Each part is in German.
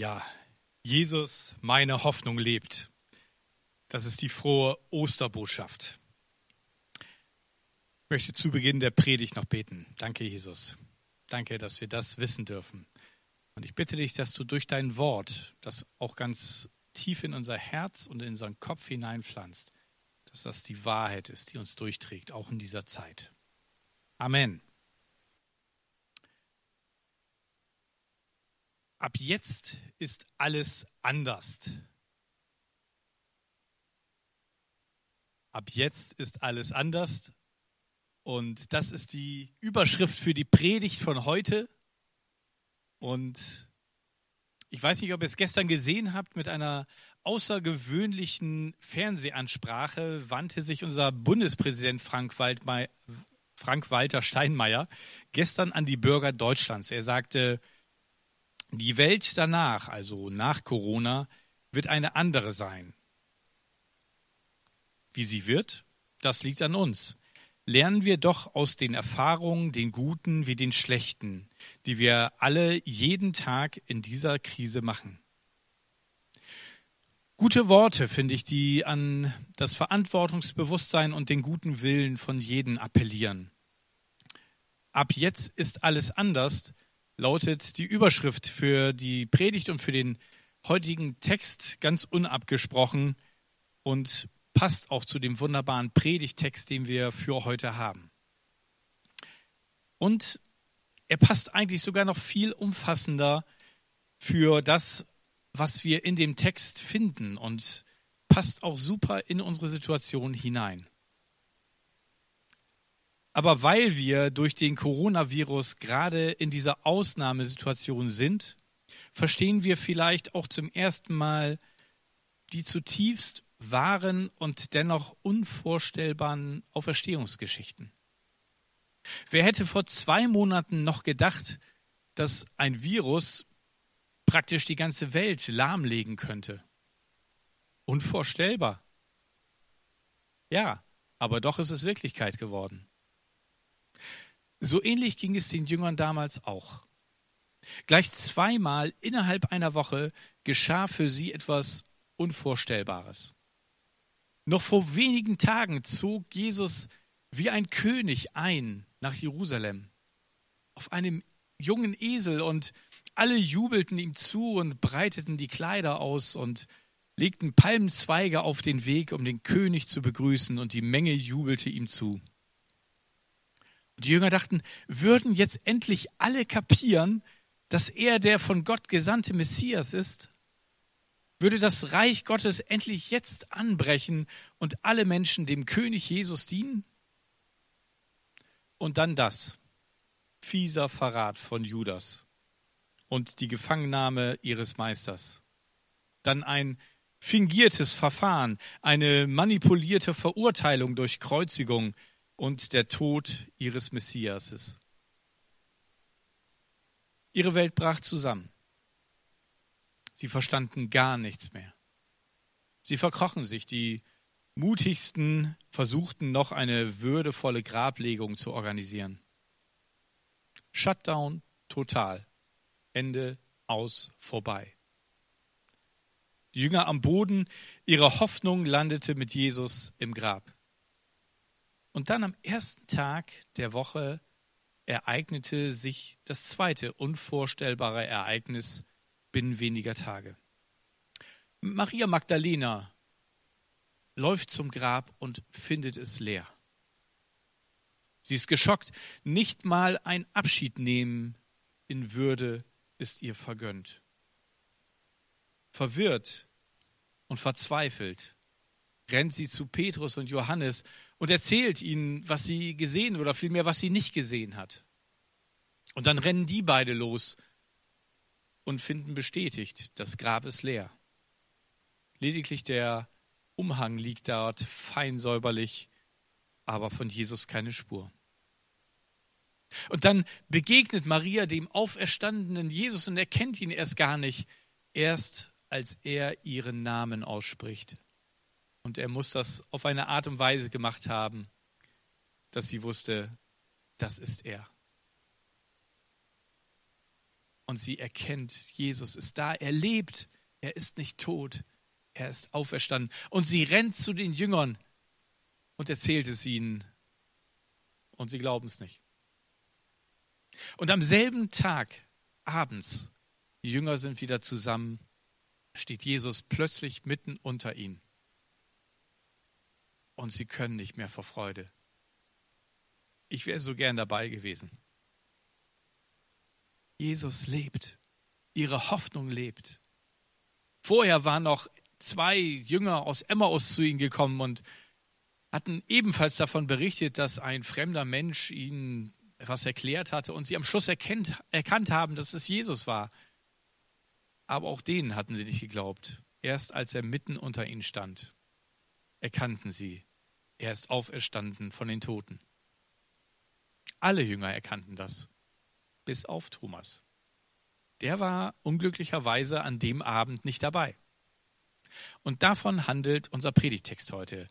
Ja, Jesus, meine Hoffnung lebt. Das ist die frohe Osterbotschaft. Ich möchte zu Beginn der Predigt noch beten. Danke, Jesus. Danke, dass wir das wissen dürfen. Und ich bitte dich, dass du durch dein Wort, das auch ganz tief in unser Herz und in unseren Kopf hineinpflanzt, dass das die Wahrheit ist, die uns durchträgt, auch in dieser Zeit. Amen. Ab jetzt ist alles anders. Ab jetzt ist alles anders. Und das ist die Überschrift für die Predigt von heute. Und ich weiß nicht, ob ihr es gestern gesehen habt, mit einer außergewöhnlichen Fernsehansprache wandte sich unser Bundespräsident Frank, Frank Walter Steinmeier gestern an die Bürger Deutschlands. Er sagte, die Welt danach, also nach Corona, wird eine andere sein. Wie sie wird, das liegt an uns. Lernen wir doch aus den Erfahrungen, den guten wie den schlechten, die wir alle jeden Tag in dieser Krise machen. Gute Worte, finde ich, die an das Verantwortungsbewusstsein und den guten Willen von jedem appellieren. Ab jetzt ist alles anders, lautet die Überschrift für die Predigt und für den heutigen Text ganz unabgesprochen und passt auch zu dem wunderbaren Predigtext, den wir für heute haben. Und er passt eigentlich sogar noch viel umfassender für das, was wir in dem Text finden und passt auch super in unsere Situation hinein. Aber weil wir durch den Coronavirus gerade in dieser Ausnahmesituation sind, verstehen wir vielleicht auch zum ersten Mal die zutiefst wahren und dennoch unvorstellbaren Auferstehungsgeschichten. Wer hätte vor zwei Monaten noch gedacht, dass ein Virus praktisch die ganze Welt lahmlegen könnte? Unvorstellbar. Ja, aber doch ist es Wirklichkeit geworden. So ähnlich ging es den Jüngern damals auch. Gleich zweimal innerhalb einer Woche geschah für sie etwas Unvorstellbares. Noch vor wenigen Tagen zog Jesus wie ein König ein nach Jerusalem auf einem jungen Esel und alle jubelten ihm zu und breiteten die Kleider aus und legten Palmenzweige auf den Weg, um den König zu begrüßen, und die Menge jubelte ihm zu. Und die Jünger dachten, würden jetzt endlich alle kapieren, dass er der von Gott gesandte Messias ist? Würde das Reich Gottes endlich jetzt anbrechen und alle Menschen dem König Jesus dienen? Und dann das. Fieser Verrat von Judas und die Gefangennahme ihres Meisters. Dann ein fingiertes Verfahren, eine manipulierte Verurteilung durch Kreuzigung, und der Tod ihres Messiases. Ihre Welt brach zusammen. Sie verstanden gar nichts mehr. Sie verkrochen sich. Die mutigsten versuchten noch eine würdevolle Grablegung zu organisieren. Shutdown total. Ende aus vorbei. Die Jünger am Boden, ihre Hoffnung landete mit Jesus im Grab. Und dann am ersten Tag der Woche ereignete sich das zweite unvorstellbare Ereignis binnen weniger Tage. Maria Magdalena läuft zum Grab und findet es leer. Sie ist geschockt. Nicht mal ein Abschied nehmen in Würde ist ihr vergönnt. Verwirrt und verzweifelt rennt sie zu Petrus und Johannes und erzählt ihnen, was sie gesehen oder vielmehr, was sie nicht gesehen hat. Und dann rennen die beide los und finden bestätigt, das Grab ist leer. Lediglich der Umhang liegt dort fein säuberlich, aber von Jesus keine Spur. Und dann begegnet Maria dem auferstandenen Jesus und erkennt ihn erst gar nicht, erst als er ihren Namen ausspricht. Und er muss das auf eine Art und Weise gemacht haben, dass sie wusste, das ist er. und sie erkennt, Jesus ist da, er lebt, er ist nicht tot, er ist auferstanden. Und sie rennt zu den Jüngern und erzählt es ihnen. Und sie glauben es nicht. Und am selben Tag, abends, die Jünger sind wieder zusammen, steht Jesus plötzlich mitten unter ihnen. Und sie können nicht mehr vor Freude. Ich wäre so gern dabei gewesen. Jesus lebt. Ihre Hoffnung lebt. Vorher waren noch zwei Jünger aus Emmaus zu ihnen gekommen und hatten ebenfalls davon berichtet, dass ein fremder Mensch ihnen etwas erklärt hatte und sie am Schluss erkennt, erkannt haben, dass es Jesus war. Aber auch denen hatten sie nicht geglaubt. Erst als er mitten unter ihnen stand, erkannten sie, er ist auferstanden von den Toten. Alle Jünger erkannten das, bis auf Thomas. Der war unglücklicherweise an dem Abend nicht dabei. Und davon handelt unser Predigtext heute.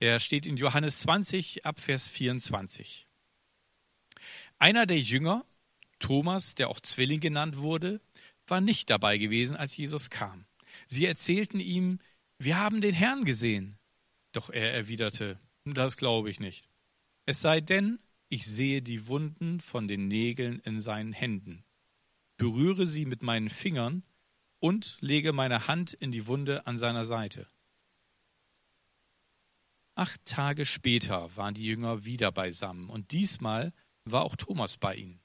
Er steht in Johannes 20 ab Vers 24. Einer der Jünger, Thomas, der auch Zwilling genannt wurde, war nicht dabei gewesen, als Jesus kam. Sie erzählten ihm, wir haben den Herrn gesehen. Doch er erwiderte, das glaube ich nicht. Es sei denn, ich sehe die Wunden von den Nägeln in seinen Händen, berühre sie mit meinen Fingern und lege meine Hand in die Wunde an seiner Seite. Acht Tage später waren die Jünger wieder beisammen, und diesmal war auch Thomas bei ihnen.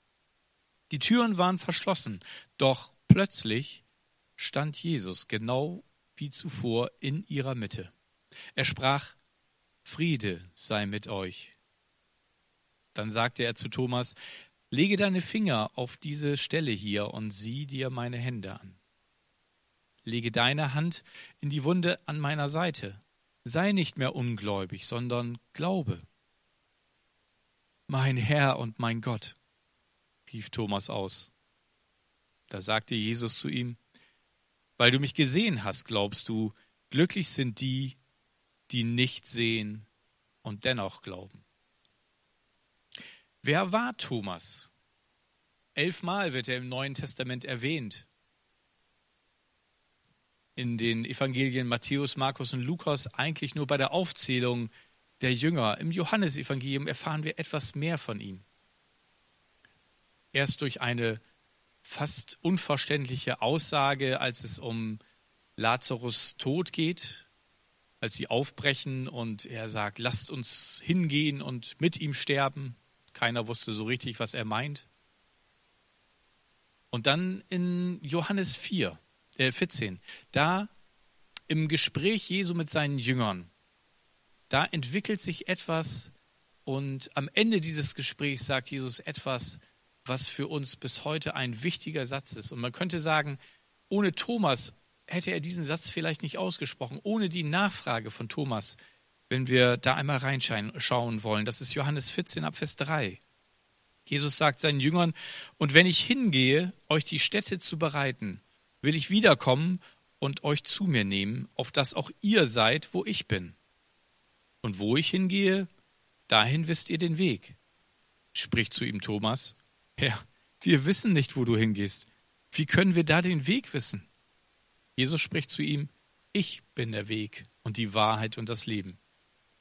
Die Türen waren verschlossen, doch plötzlich stand Jesus genau wie zuvor in ihrer Mitte. Er sprach, Friede sei mit euch. Dann sagte er zu Thomas, lege deine Finger auf diese Stelle hier und sieh dir meine Hände an. Lege deine Hand in die Wunde an meiner Seite. Sei nicht mehr ungläubig, sondern glaube. Mein Herr und mein Gott, rief Thomas aus. Da sagte Jesus zu ihm, weil du mich gesehen hast, glaubst du, glücklich sind die, die nicht sehen und dennoch glauben. Wer war Thomas? Elfmal wird er im Neuen Testament erwähnt. In den Evangelien Matthäus, Markus und Lukas eigentlich nur bei der Aufzählung der Jünger. Im Johannesevangelium erfahren wir etwas mehr von ihm. Erst durch eine fast unverständliche Aussage, als es um Lazarus Tod geht, als sie aufbrechen und er sagt, lasst uns hingehen und mit ihm sterben. Keiner wusste so richtig, was er meint. Und dann in Johannes 4, äh 14, da im Gespräch Jesu mit seinen Jüngern, da entwickelt sich etwas und am Ende dieses Gesprächs sagt Jesus etwas, was für uns bis heute ein wichtiger Satz ist. Und man könnte sagen, ohne Thomas hätte er diesen Satz vielleicht nicht ausgesprochen, ohne die Nachfrage von Thomas wenn wir da einmal reinschauen wollen. Das ist Johannes 14 ab Vers 3. Jesus sagt seinen Jüngern, und wenn ich hingehe, euch die Stätte zu bereiten, will ich wiederkommen und euch zu mir nehmen, auf dass auch ihr seid, wo ich bin. Und wo ich hingehe, dahin wisst ihr den Weg. Spricht zu ihm Thomas, Herr, wir wissen nicht, wo du hingehst. Wie können wir da den Weg wissen? Jesus spricht zu ihm, ich bin der Weg und die Wahrheit und das Leben.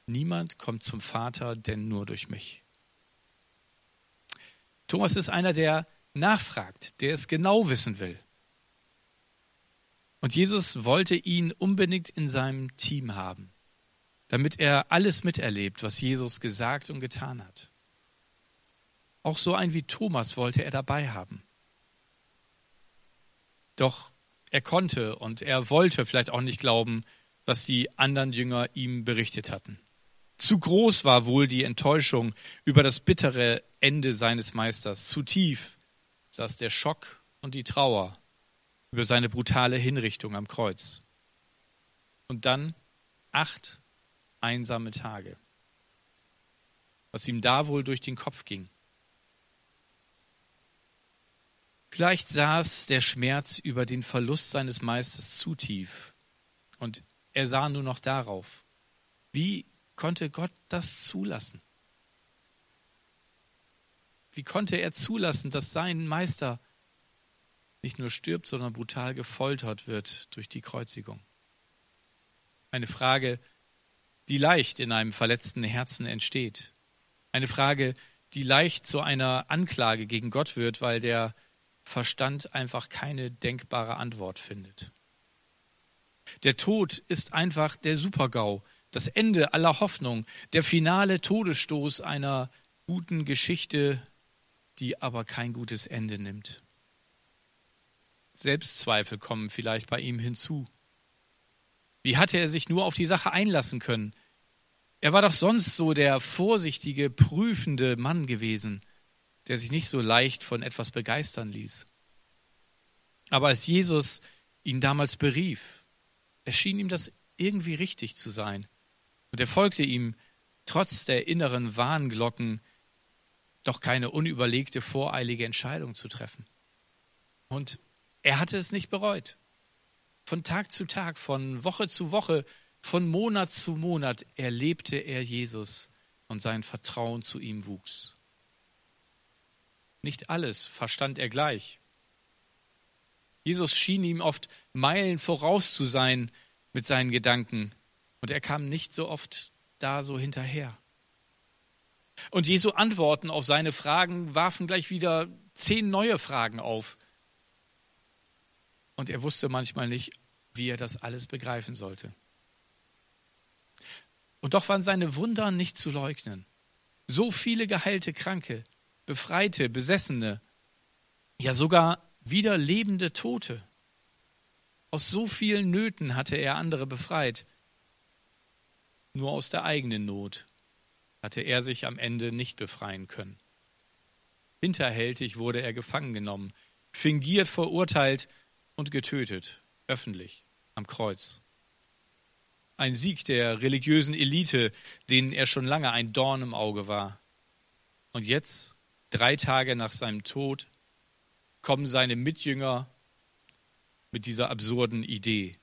Niemand kommt zum Vater, denn nur durch mich. Thomas ist einer, der nachfragt, der es genau wissen will. Und Jesus wollte ihn unbedingt in seinem Team haben, damit er alles miterlebt, was Jesus gesagt und getan hat. Auch so ein wie Thomas wollte er dabei haben. Doch er konnte und er wollte vielleicht auch nicht glauben, was die anderen Jünger ihm berichtet hatten. Zu groß war wohl die Enttäuschung über das bittere Ende seines Meisters. Zu tief saß der Schock und die Trauer über seine brutale Hinrichtung am Kreuz. Und dann acht einsame Tage. Was ihm da wohl durch den Kopf ging. Vielleicht saß der Schmerz über den Verlust seines Meisters zu tief und er sah nur noch darauf. Wie konnte Gott das zulassen? Wie konnte er zulassen, dass sein Meister nicht nur stirbt, sondern brutal gefoltert wird durch die Kreuzigung. Eine Frage, die leicht in einem verletzten Herzen entsteht. Eine Frage, die leicht zu einer Anklage gegen Gott wird, weil der Verstand einfach keine denkbare Antwort findet. Der Tod ist einfach der Supergau, das Ende aller Hoffnung, der finale Todesstoß einer guten Geschichte, die aber kein gutes Ende nimmt. Selbstzweifel kommen vielleicht bei ihm hinzu. Wie hatte er sich nur auf die Sache einlassen können? Er war doch sonst so der vorsichtige, prüfende Mann gewesen, der sich nicht so leicht von etwas begeistern ließ. Aber als Jesus ihn damals berief, erschien ihm das irgendwie richtig zu sein. Und er folgte ihm, trotz der inneren Warnglocken, doch keine unüberlegte, voreilige Entscheidung zu treffen. Und er hatte es nicht bereut. Von Tag zu Tag, von Woche zu Woche, von Monat zu Monat erlebte er Jesus und sein Vertrauen zu ihm wuchs. Nicht alles verstand er gleich. Jesus schien ihm oft Meilen voraus zu sein mit seinen Gedanken, und er kam nicht so oft da so hinterher. Und Jesu Antworten auf seine Fragen warfen gleich wieder zehn neue Fragen auf. Und er wusste manchmal nicht, wie er das alles begreifen sollte. Und doch waren seine Wunder nicht zu leugnen. So viele geheilte Kranke, Befreite, Besessene, ja sogar wieder lebende Tote. Aus so vielen Nöten hatte er andere befreit. Nur aus der eigenen Not hatte er sich am Ende nicht befreien können. Hinterhältig wurde er gefangen genommen, fingiert verurteilt und getötet, öffentlich, am Kreuz. Ein Sieg der religiösen Elite, denen er schon lange ein Dorn im Auge war. Und jetzt, drei Tage nach seinem Tod, kommen seine Mitjünger mit dieser absurden Idee.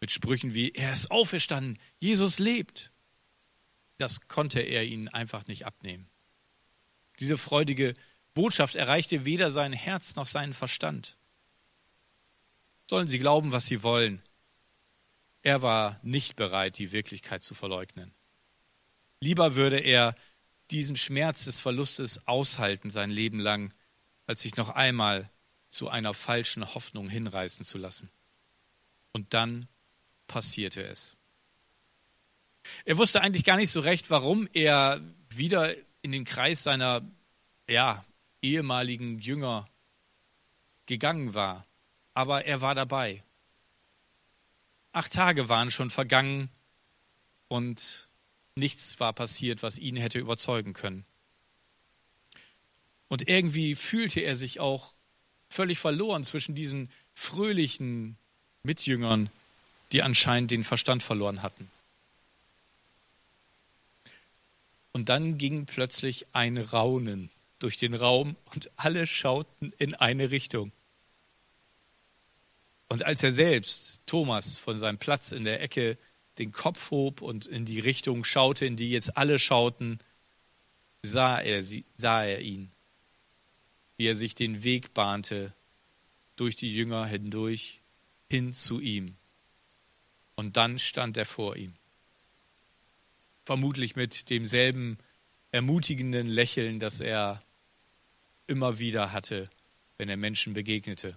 Mit Sprüchen wie, er ist auferstanden, Jesus lebt. Das konnte er ihnen einfach nicht abnehmen. Diese freudige Botschaft erreichte weder sein Herz noch seinen Verstand. Sollen sie glauben, was sie wollen. Er war nicht bereit, die Wirklichkeit zu verleugnen. Lieber würde er diesen Schmerz des Verlustes aushalten sein Leben lang, als sich noch einmal zu einer falschen Hoffnung hinreißen zu lassen. Und dann passierte es. Er wusste eigentlich gar nicht so recht, warum er wieder in den Kreis seiner ja, ehemaligen Jünger gegangen war. Aber er war dabei. Acht Tage waren schon vergangen und nichts war passiert, was ihn hätte überzeugen können. Und irgendwie fühlte er sich auch völlig verloren zwischen diesen fröhlichen Mitjüngern, die anscheinend den Verstand verloren hatten. Und dann ging plötzlich ein Raunen durch den Raum und alle schauten in eine Richtung. Und als er selbst, Thomas, von seinem Platz in der Ecke den Kopf hob und in die Richtung schaute, in die jetzt alle schauten, sah er, sie, sah er ihn wie er sich den Weg bahnte durch die Jünger hindurch hin zu ihm. Und dann stand er vor ihm. Vermutlich mit demselben ermutigenden Lächeln, das er immer wieder hatte, wenn er Menschen begegnete.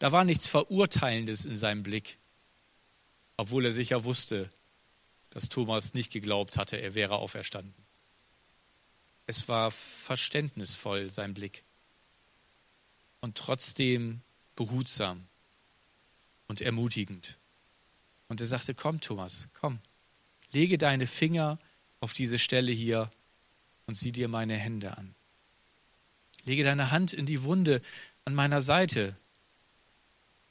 Da war nichts Verurteilendes in seinem Blick, obwohl er sicher wusste, dass Thomas nicht geglaubt hatte, er wäre auferstanden. Es war verständnisvoll, sein Blick. Und trotzdem behutsam und ermutigend. Und er sagte, komm Thomas, komm, lege deine Finger auf diese Stelle hier und sieh dir meine Hände an. Lege deine Hand in die Wunde an meiner Seite.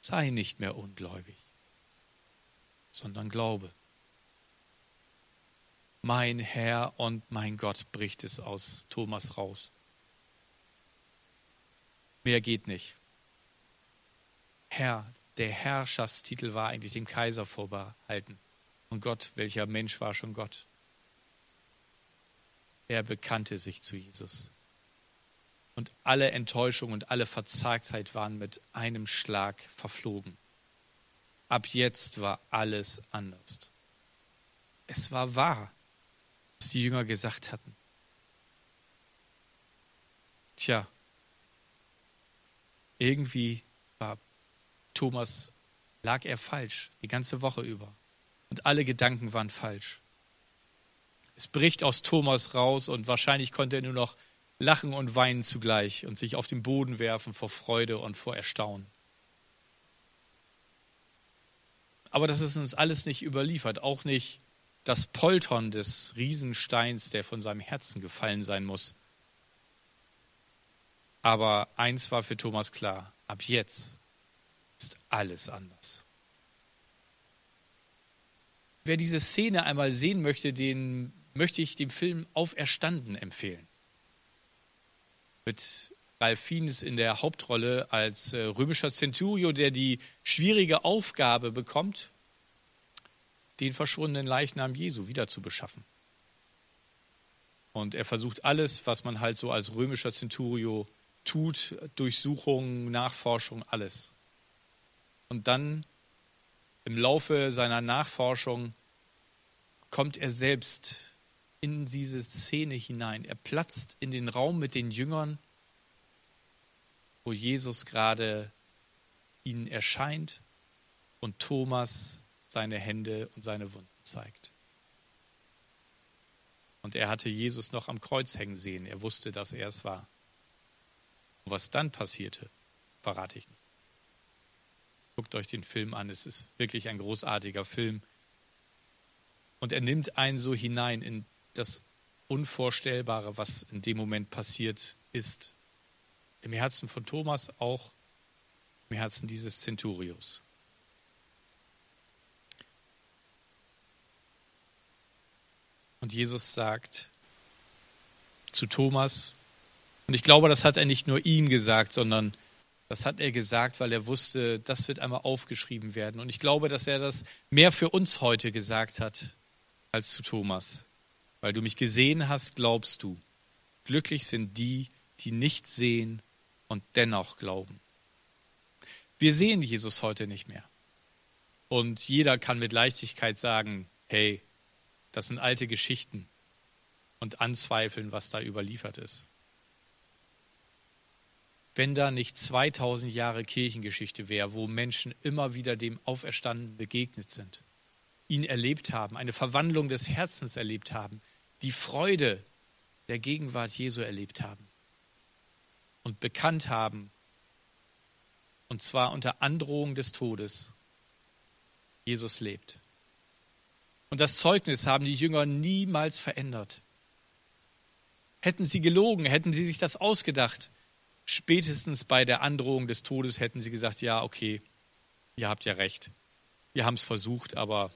Sei nicht mehr ungläubig, sondern glaube. Mein Herr und mein Gott bricht es aus Thomas raus. Mehr geht nicht. Herr, der Herrschaftstitel war eigentlich dem Kaiser vorbehalten. Und Gott, welcher Mensch war schon Gott? Er bekannte sich zu Jesus. Und alle Enttäuschung und alle Verzagtheit waren mit einem Schlag verflogen. Ab jetzt war alles anders. Es war wahr, was die Jünger gesagt hatten. Tja, irgendwie war Thomas, lag er falsch, die ganze Woche über. Und alle Gedanken waren falsch. Es bricht aus Thomas raus und wahrscheinlich konnte er nur noch lachen und weinen zugleich und sich auf den Boden werfen vor Freude und vor Erstaunen. Aber das ist uns alles nicht überliefert, auch nicht das Poltern des Riesensteins, der von seinem Herzen gefallen sein muss. Aber eins war für Thomas klar, ab jetzt ist alles anders. Wer diese Szene einmal sehen möchte, den möchte ich dem Film Auferstanden empfehlen. Mit Ralf Fiennes in der Hauptrolle als äh, römischer Centurio, der die schwierige Aufgabe bekommt, den verschwundenen Leichnam Jesu wieder zu beschaffen. Und er versucht alles, was man halt so als römischer Centurio tut, Durchsuchung, Nachforschung, alles. Und dann im Laufe seiner Nachforschung kommt er selbst in diese Szene hinein. Er platzt in den Raum mit den Jüngern, wo Jesus gerade ihnen erscheint und Thomas seine Hände und seine Wunden zeigt. Und er hatte Jesus noch am Kreuz hängen sehen. Er wusste, dass er es war. Und was dann passierte, verrate ich nicht. Guckt euch den Film an. Es ist wirklich ein großartiger Film. Und er nimmt einen so hinein in das Unvorstellbare, was in dem Moment passiert ist. Im Herzen von Thomas, auch im Herzen dieses Centurios. Und Jesus sagt zu Thomas, und ich glaube, das hat er nicht nur ihm gesagt, sondern das hat er gesagt, weil er wusste, das wird einmal aufgeschrieben werden. Und ich glaube, dass er das mehr für uns heute gesagt hat als zu Thomas. Weil du mich gesehen hast, glaubst du. Glücklich sind die, die nicht sehen und dennoch glauben. Wir sehen Jesus heute nicht mehr. Und jeder kann mit Leichtigkeit sagen, hey, das sind alte Geschichten und anzweifeln, was da überliefert ist. Wenn da nicht 2000 Jahre Kirchengeschichte wäre, wo Menschen immer wieder dem Auferstandenen begegnet sind, ihn erlebt haben, eine Verwandlung des Herzens erlebt haben, die Freude der Gegenwart Jesu erlebt haben und bekannt haben, und zwar unter Androhung des Todes, Jesus lebt. Und das Zeugnis haben die Jünger niemals verändert. Hätten sie gelogen, hätten sie sich das ausgedacht, spätestens bei der Androhung des Todes hätten sie gesagt, ja, okay, ihr habt ja recht. Wir haben es versucht, aber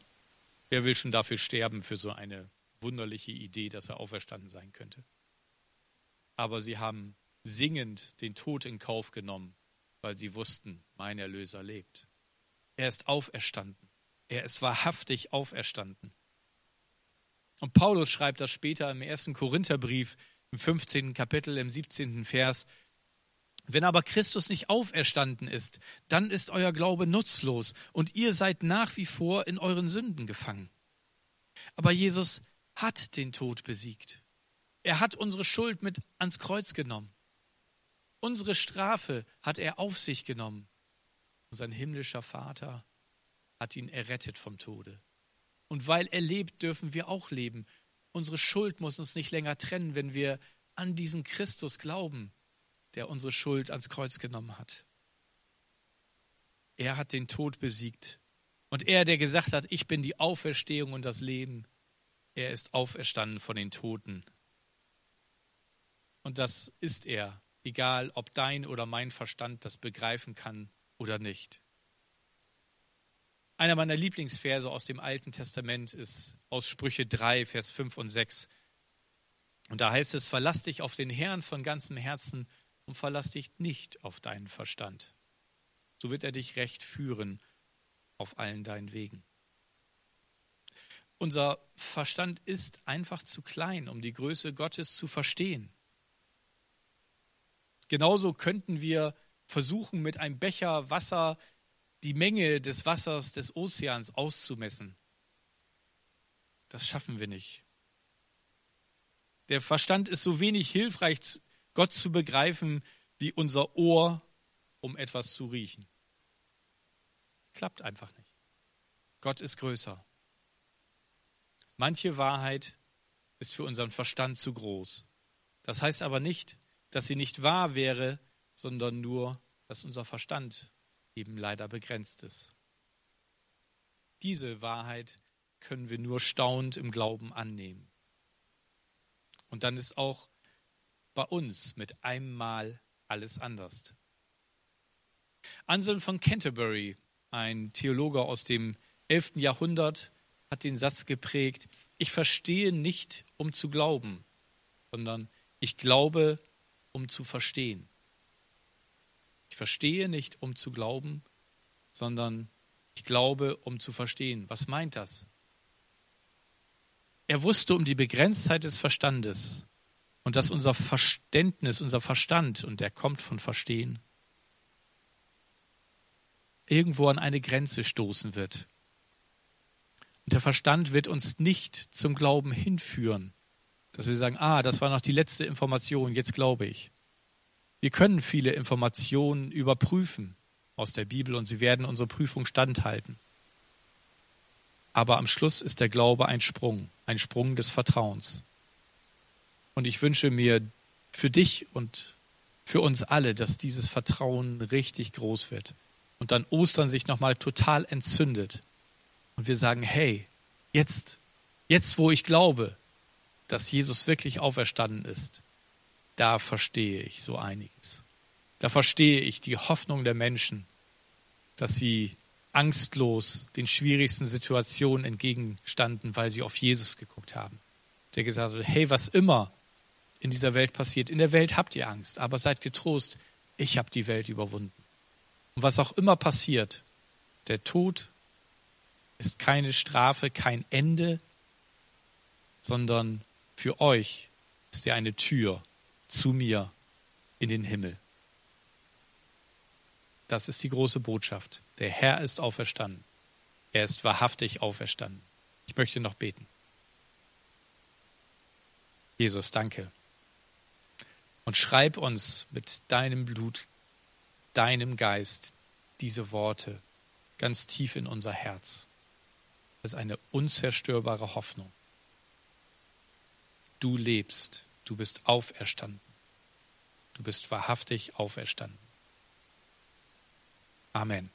wer will schon dafür sterben, für so eine wunderliche Idee, dass er auferstanden sein könnte. Aber sie haben singend den Tod in Kauf genommen, weil sie wussten, mein Erlöser lebt. Er ist auferstanden. Er ist wahrhaftig auferstanden. Und Paulus schreibt das später im ersten Korintherbrief, im 15. Kapitel, im 17. Vers. Wenn aber Christus nicht auferstanden ist, dann ist euer Glaube nutzlos und ihr seid nach wie vor in euren Sünden gefangen. Aber Jesus hat den Tod besiegt. Er hat unsere Schuld mit ans Kreuz genommen. Unsere Strafe hat er auf sich genommen. Und sein himmlischer Vater hat ihn errettet vom Tode. Und weil er lebt, dürfen wir auch leben. Unsere Schuld muss uns nicht länger trennen, wenn wir an diesen Christus glauben, der unsere Schuld ans Kreuz genommen hat. Er hat den Tod besiegt. Und er, der gesagt hat, ich bin die Auferstehung und das Leben, er ist auferstanden von den Toten. Und das ist er, egal ob dein oder mein Verstand das begreifen kann oder nicht. Einer meiner Lieblingsverse aus dem Alten Testament ist aus Sprüche 3, Vers 5 und 6. Und da heißt es, verlass dich auf den Herrn von ganzem Herzen und verlass dich nicht auf deinen Verstand. So wird er dich recht führen auf allen deinen Wegen. Unser Verstand ist einfach zu klein, um die Größe Gottes zu verstehen. Genauso könnten wir versuchen, mit einem Becher Wasser die Menge des Wassers des Ozeans auszumessen. Das schaffen wir nicht. Der Verstand ist so wenig hilfreich, Gott zu begreifen, wie unser Ohr, um etwas zu riechen. Klappt einfach nicht. Gott ist größer. Manche Wahrheit ist für unseren Verstand zu groß. Das heißt aber nicht, dass sie nicht wahr wäre, sondern nur, dass unser Verstand eben leider begrenzt ist. Diese Wahrheit können wir nur staunend im Glauben annehmen. Und dann ist auch bei uns mit einem Mal alles anders. Anselm von Canterbury, ein Theologe aus dem 11. Jahrhundert, hat den Satz geprägt, ich verstehe nicht, um zu glauben, sondern ich glaube, um zu verstehen. Ich verstehe nicht, um zu glauben, sondern ich glaube, um zu verstehen. Was meint das? Er wusste um die Begrenztheit des Verstandes und dass unser Verständnis, unser Verstand, und der kommt von Verstehen, irgendwo an eine Grenze stoßen wird. Und der Verstand wird uns nicht zum Glauben hinführen, dass wir sagen, ah, das war noch die letzte Information, jetzt glaube ich. Wir können viele Informationen überprüfen aus der Bibel und sie werden unsere Prüfung standhalten. Aber am Schluss ist der Glaube ein Sprung, ein Sprung des Vertrauens. Und ich wünsche mir für dich und für uns alle, dass dieses Vertrauen richtig groß wird und dann Ostern sich nochmal total entzündet und wir sagen, hey, jetzt, jetzt wo ich glaube, dass Jesus wirklich auferstanden ist, da verstehe ich so einiges. Da verstehe ich die Hoffnung der Menschen, dass sie angstlos den schwierigsten Situationen entgegenstanden, weil sie auf Jesus geguckt haben. Der gesagt hat, hey, was immer in dieser Welt passiert, in der Welt habt ihr Angst, aber seid getrost, ich habe die Welt überwunden. Und was auch immer passiert, der Tod ist keine Strafe, kein Ende, sondern für euch ist er eine Tür zu mir in den Himmel. Das ist die große Botschaft. Der Herr ist auferstanden. Er ist wahrhaftig auferstanden. Ich möchte noch beten. Jesus, danke. Und schreib uns mit deinem Blut, deinem Geist diese Worte ganz tief in unser Herz. Das ist eine unzerstörbare Hoffnung du lebst, du bist auferstanden. Du bist wahrhaftig auferstanden. Amen.